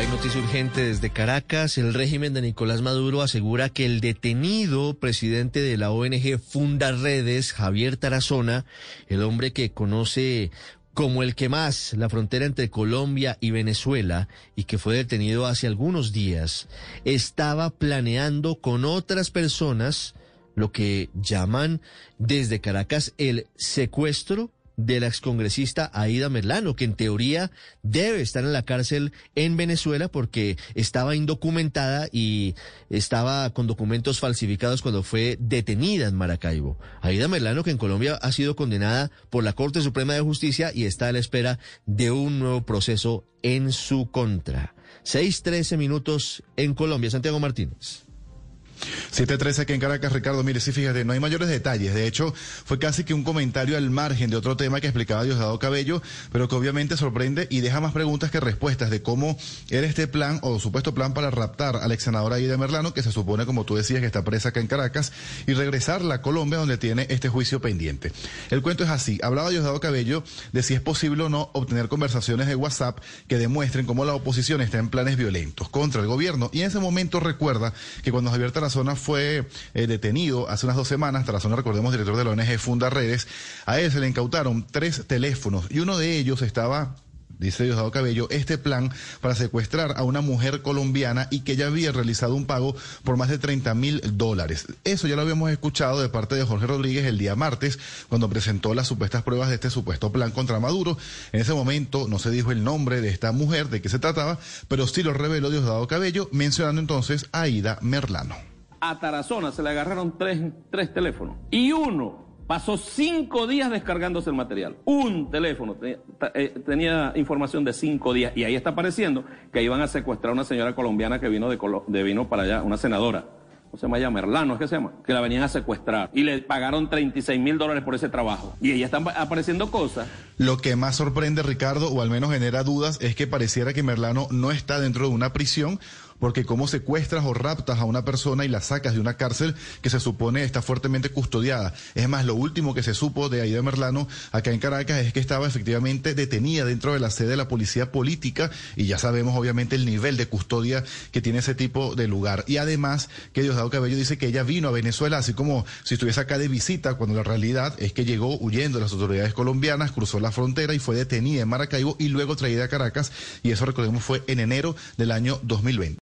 Hay noticia urgente desde Caracas. El régimen de Nicolás Maduro asegura que el detenido presidente de la ONG Funda Redes, Javier Tarazona, el hombre que conoce como el que más la frontera entre Colombia y Venezuela y que fue detenido hace algunos días, estaba planeando con otras personas lo que llaman desde Caracas el secuestro de la excongresista Aida Merlano, que en teoría debe estar en la cárcel en Venezuela porque estaba indocumentada y estaba con documentos falsificados cuando fue detenida en Maracaibo. Aida Merlano, que en Colombia ha sido condenada por la Corte Suprema de Justicia y está a la espera de un nuevo proceso en su contra. Seis trece minutos en Colombia. Santiago Martínez. 713 aquí en Caracas, Ricardo. Mire, sí, fíjate, no hay mayores detalles. De hecho, fue casi que un comentario al margen de otro tema que explicaba Diosdado Cabello, pero que obviamente sorprende y deja más preguntas que respuestas de cómo era este plan o supuesto plan para raptar al ex senador Aida Merlano, que se supone, como tú decías, que está presa acá en Caracas, y regresarla a Colombia, donde tiene este juicio pendiente. El cuento es así. Hablaba Diosdado Cabello de si es posible o no obtener conversaciones de WhatsApp que demuestren cómo la oposición está en planes violentos contra el gobierno. Y en ese momento recuerda que cuando Javier Tarazona fue eh, detenido hace unas dos semanas, Tarazona, recordemos, director de la ONG Funda Redes, a él se le incautaron tres teléfonos y uno de ellos estaba dice Diosdado Cabello, este plan para secuestrar a una mujer colombiana y que ya había realizado un pago por más de 30 mil dólares. Eso ya lo habíamos escuchado de parte de Jorge Rodríguez el día martes, cuando presentó las supuestas pruebas de este supuesto plan contra Maduro. En ese momento no se dijo el nombre de esta mujer, de qué se trataba, pero sí lo reveló Diosdado Cabello, mencionando entonces a Ida Merlano. A Tarazona se le agarraron tres, tres teléfonos y uno Pasó cinco días descargándose el material. Un teléfono tenía, información de cinco días y ahí está apareciendo que iban a secuestrar a una señora colombiana que vino de, de vino para allá, una senadora. ¿Cómo se llama ella? Merlano, es que se llama. Que la venían a secuestrar. Y le pagaron 36 mil dólares por ese trabajo. Y ahí están apareciendo cosas. Lo que más sorprende, Ricardo, o al menos genera dudas, es que pareciera que Merlano no está dentro de una prisión porque cómo secuestras o raptas a una persona y la sacas de una cárcel que se supone está fuertemente custodiada. Es más, lo último que se supo de Aida Merlano acá en Caracas es que estaba efectivamente detenida dentro de la sede de la policía política y ya sabemos obviamente el nivel de custodia que tiene ese tipo de lugar. Y además que Diosdado Cabello dice que ella vino a Venezuela así como si estuviese acá de visita, cuando la realidad es que llegó huyendo de las autoridades colombianas, cruzó la frontera y fue detenida en Maracaibo y luego traída a Caracas y eso recordemos fue en enero del año 2020.